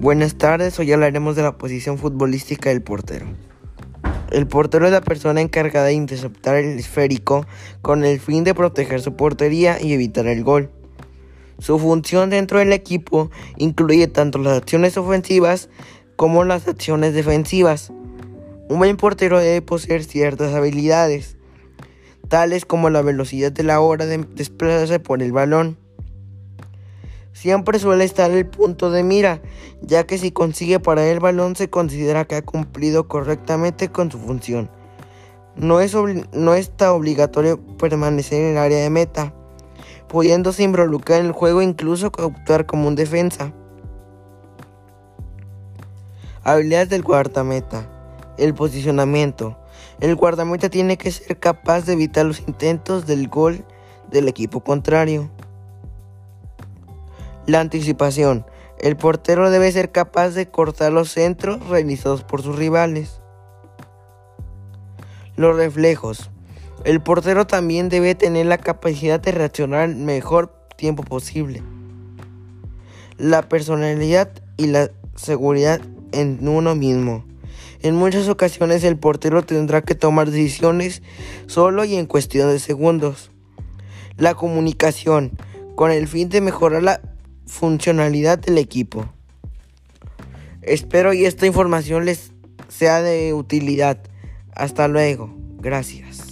Buenas tardes, hoy hablaremos de la posición futbolística del portero. El portero es la persona encargada de interceptar el esférico con el fin de proteger su portería y evitar el gol. Su función dentro del equipo incluye tanto las acciones ofensivas como las acciones defensivas. Un buen portero debe poseer ciertas habilidades, tales como la velocidad de la hora de desplazarse por el balón, siempre suele estar el punto de mira, ya que si consigue parar el balón se considera que ha cumplido correctamente con su función. No, es no está obligatorio permanecer en el área de meta, pudiéndose involucrar en el juego incluso actuar como un defensa. Habilidades del guardameta. El posicionamiento. El guardameta tiene que ser capaz de evitar los intentos del gol del equipo contrario. La anticipación. El portero debe ser capaz de cortar los centros realizados por sus rivales. Los reflejos. El portero también debe tener la capacidad de reaccionar el mejor tiempo posible. La personalidad y la seguridad en uno mismo. En muchas ocasiones el portero tendrá que tomar decisiones solo y en cuestión de segundos. La comunicación, con el fin de mejorar la funcionalidad del equipo. Espero y esta información les sea de utilidad. Hasta luego. Gracias.